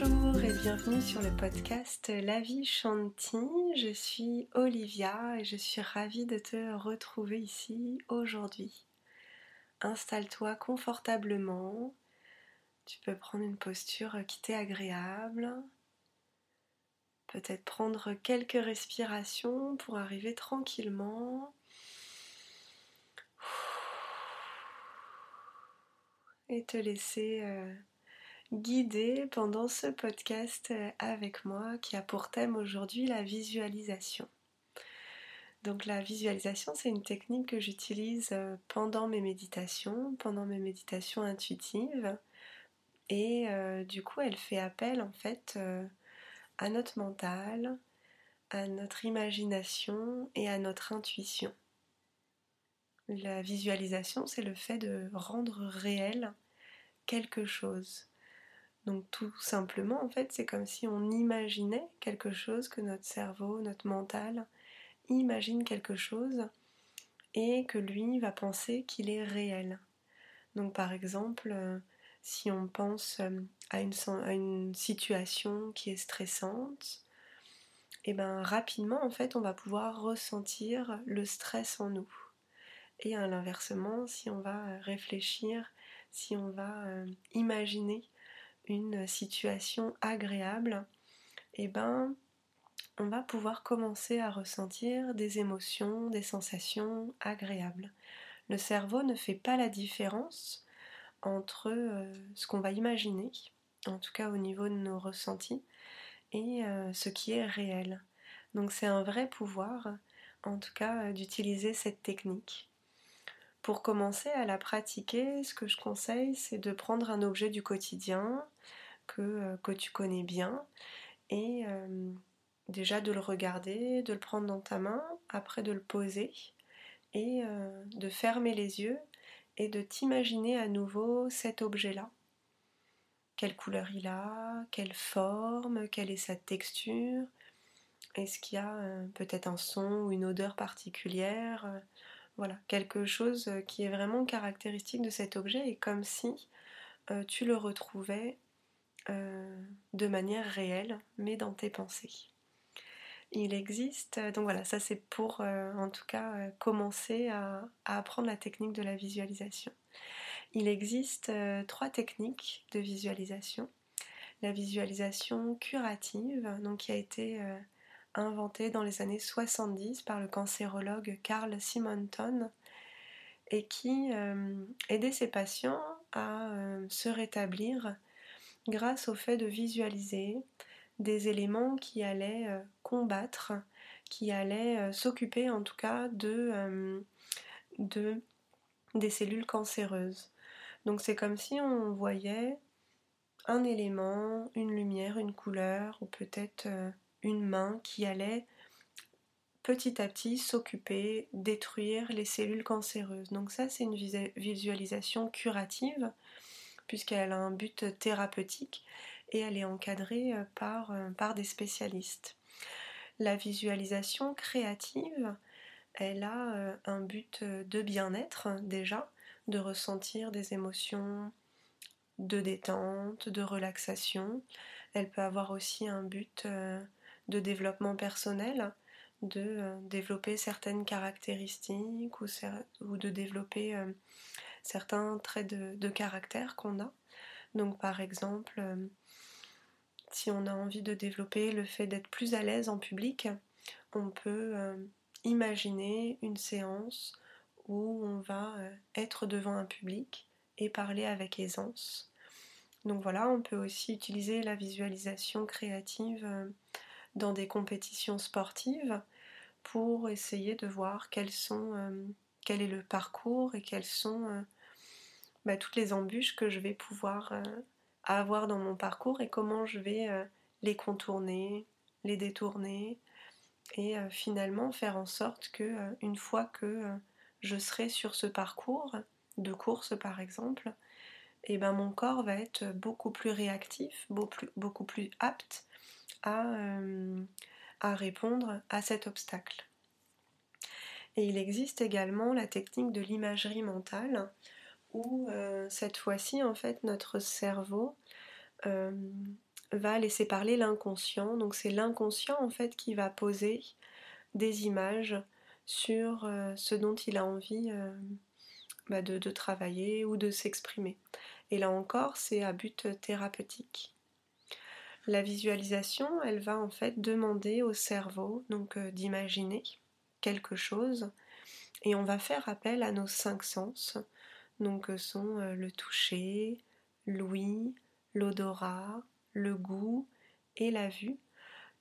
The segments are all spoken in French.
Bonjour et bienvenue sur le podcast La vie Shanti. Je suis Olivia et je suis ravie de te retrouver ici aujourd'hui. Installe-toi confortablement. Tu peux prendre une posture qui t'est agréable. Peut-être prendre quelques respirations pour arriver tranquillement et te laisser euh, guider pendant ce podcast euh, avec moi qui a pour thème aujourd'hui la visualisation. Donc la visualisation, c'est une technique que j'utilise euh, pendant mes méditations, pendant mes méditations intuitives. Et du coup, elle fait appel en fait à notre mental, à notre imagination et à notre intuition. La visualisation, c'est le fait de rendre réel quelque chose. Donc tout simplement, en fait, c'est comme si on imaginait quelque chose, que notre cerveau, notre mental imagine quelque chose et que lui va penser qu'il est réel. Donc par exemple, euh, si on pense euh, à une, situation qui est stressante, et eh ben rapidement en fait on va pouvoir ressentir le stress en nous. Et à l'inversement, si on va réfléchir, si on va euh, imaginer une situation agréable, eh ben on va pouvoir commencer à ressentir des émotions, des sensations agréables. Le cerveau ne fait pas la différence entre euh, ce qu'on va imaginer, en tout cas au niveau de nos ressentis, et euh, ce qui est réel. Donc c'est un vrai pouvoir, en tout cas, d'utiliser cette technique. Pour commencer à la pratiquer, ce que je conseille, c'est de prendre un objet du quotidien que, euh, tu connais bien et euh, déjà de le regarder, de le prendre dans ta main, après de le poser et euh, de fermer les yeux et de t'imaginer à nouveau cet objet-là. Quelle couleur il a, quelle forme, quelle est sa texture, est-ce qu'il y a peut-être un son ou une odeur particulière voilà, quelque chose euh, qui est vraiment caractéristique de cet objet et comme si euh, tu le retrouvais euh, de manière réelle, mais dans tes pensées. Il existe, donc voilà, ça c'est pour en tout cas commencer à, apprendre la technique de la visualisation. Il existe trois techniques de visualisation. La visualisation curative, donc qui a été inventé dans les années 70 par le cancérologue Carl Simonton et qui euh, aidait ses patients à euh, se rétablir grâce au fait de visualiser des éléments qui allaient euh, combattre, qui allaient s'occuper en tout cas de, de, des cellules cancéreuses. Donc c'est comme si on voyait un élément, une lumière, une couleur, ou peut-être une main qui allait petit à petit s'occuper, détruire les cellules cancéreuses. Donc ça, c'est une visualisation curative, puisqu'elle a un but thérapeutique et elle est encadrée euh, par, euh, par des spécialistes. La visualisation créative, elle a euh, un but de bien-être déjà, de ressentir des émotions de détente, de relaxation. Elle peut avoir aussi un but de développement personnel, de euh, développer certaines caractéristiques ou, de développer euh, certains traits de, caractère qu'on a. Donc par exemple, euh, si on a envie de développer le fait d'être plus à l'aise en public, on peut imaginer une séance où on va être devant un public et parler avec aisance. Donc voilà, on peut aussi utiliser la visualisation créative dans des compétitions sportives pour essayer de voir euh, quel est le parcours et quelles sont euh, bah, toutes les embûches que je vais pouvoir euh, avoir dans mon parcours et comment je vais les contourner, les détourner et finalement faire en sorte que une fois que je serai sur ce parcours de course par exemple, et eh ben mon corps va être beaucoup plus réactif, beaucoup plus apte euh, à, répondre à cet obstacle. Et il existe également la technique de l'imagerie mentale, où euh, cette fois-ci, en fait, notre cerveau euh, va laisser parler l'inconscient. Donc c'est l'inconscient en fait qui va poser des images sur ce dont il a envie bah, de, travailler ou de s'exprimer. Et là encore, c'est à but thérapeutique. La visualisation, elle va en fait demander au cerveau donc euh, d'imaginer quelque chose. Et on va faire appel à nos cinq sens, donc sont le toucher, l'ouïe, l'odorat, le goût et la vue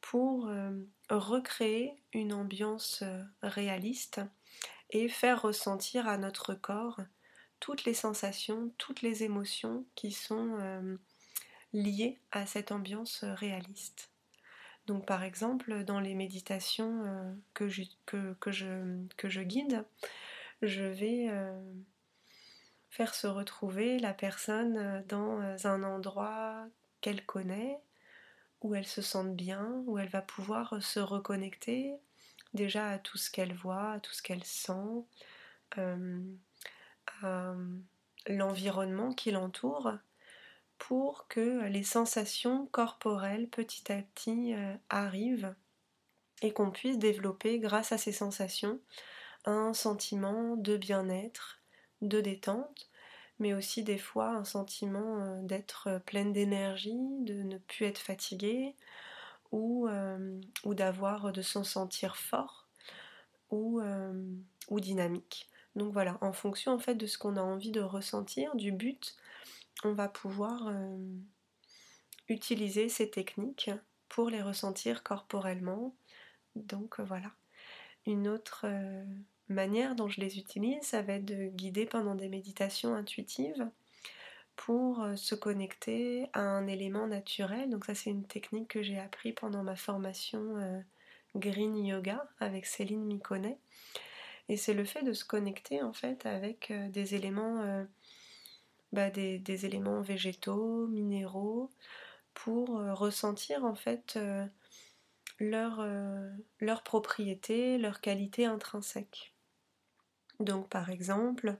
pour euh, recréer une ambiance euh, réaliste et faire ressentir à notre corps toutes les sensations, toutes les émotions qui sont euh, liées à cette ambiance réaliste. Donc par exemple, dans les méditations que, je, que, je, guide, je vais faire se retrouver la personne dans un endroit qu'elle connaît, où elle se sente bien, où elle va pouvoir se reconnecter déjà à tout ce qu'elle voit, à tout ce qu'elle sent, euh, à l'environnement qui l'entoure, pour que les sensations corporelles petit à petit euh, arrivent et qu'on puisse développer grâce à ces sensations un sentiment de bien-être, de détente, mais aussi des fois un sentiment euh, d'être pleine d'énergie, de ne plus être fatiguée, ou, euh, ou d'avoir, de s'en sentir fort, ou, ou dynamique. Donc voilà, en fonction en fait de ce qu'on a envie de ressentir, du but, on va pouvoir utiliser ces techniques pour les ressentir corporellement. Donc voilà. Une autre manière dont je les utilise, ça va être de guider pendant des méditations intuitives pour euh, se connecter à un élément naturel. Donc ça c'est une technique que j'ai appris pendant ma formation euh, Green Yoga avec Céline Miconnet. Et c'est le fait de se connecter en fait avec euh, des éléments, bah, des, éléments végétaux, minéraux, pour ressentir en fait leur, leur propriété, leur qualité intrinsèque. Donc par exemple,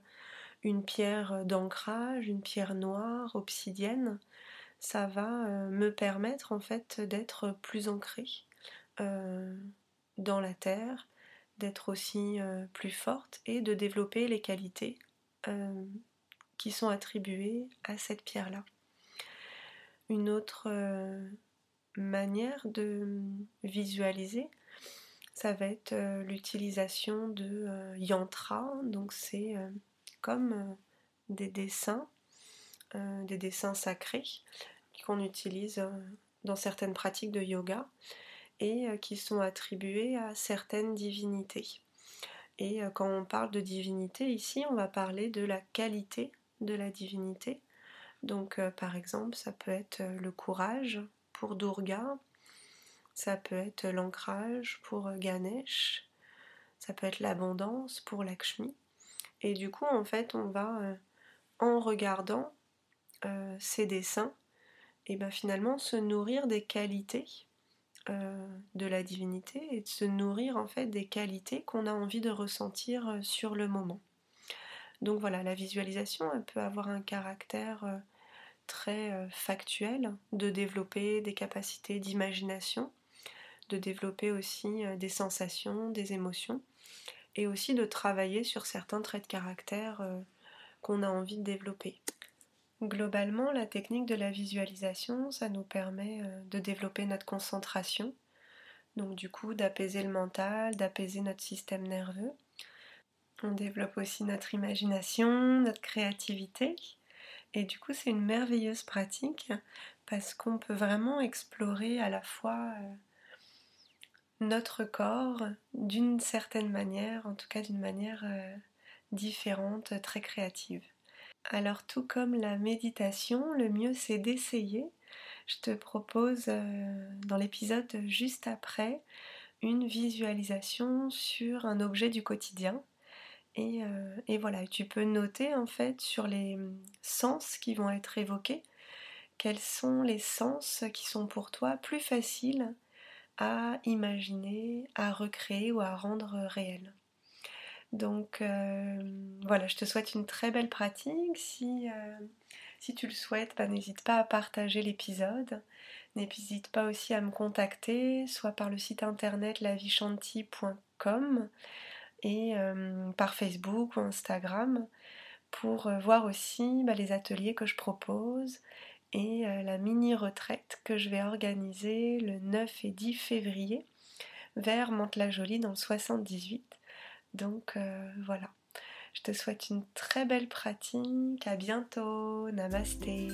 une pierre d'ancrage, une pierre noire, obsidienne, ça va euh, me permettre en fait d'être plus ancrée euh, dans la terre, d'être aussi euh, plus forte et de développer les qualités sont attribuées à cette pierre-là. Une autre manière de visualiser, ça va être euh, l'utilisation de euh, yantra, donc c'est euh, comme des dessins, des dessins sacrés qu'on utilise dans certaines pratiques de yoga et qui sont attribués à certaines divinités. Et quand on parle de divinité ici, on va parler de la qualité de la divinité. Donc par exemple, ça peut être le courage pour Durga, ça peut être l'ancrage pour Ganesh, ça peut être l'abondance pour Lakshmi. Et du coup, en fait, on va, euh, en regardant euh, ces dessins, et ben finalement se nourrir des qualités euh, de la divinité et se nourrir en fait des qualités qu'on a envie de ressentir sur le moment. Donc voilà, la visualisation elle peut avoir un caractère très factuel de développer des capacités d'imagination de développer aussi euh, des sensations, des émotions, et aussi de travailler sur certains traits de caractère euh, qu'on a envie de développer. Globalement, la technique de la visualisation, ça nous permet euh, de développer notre concentration, donc du coup d'apaiser le mental, d'apaiser notre système nerveux. On développe aussi notre imagination, notre créativité, et du coup c'est une merveilleuse pratique parce qu'on peut vraiment explorer à la fois notre corps d'une certaine manière, en tout cas d'une manière euh, différente, très créative. Alors tout comme la méditation, le mieux c'est d'essayer. Je te propose euh, dans l'épisode juste après une visualisation sur un objet du quotidien. Et, euh, et, voilà, tu peux noter en fait sur les sens qui vont être évoqués, quels sont les sens qui sont pour toi plus faciles à imaginer, à recréer ou à rendre réel. Donc euh, voilà, je te souhaite une très belle pratique. Si, euh, si tu le souhaites, bah, n'hésite pas à partager l'épisode. N'hésite pas aussi à me contacter, soit par le site internet lavichanti.com et euh, par Facebook ou Instagram pour euh, voir aussi bah, les ateliers que je propose et euh, la mini-retraite que je vais organiser le 9 et 10 février vers Mantes-la-Jolie dans le 78. Donc voilà. Je te souhaite une très belle pratique. À bientôt. Namasté.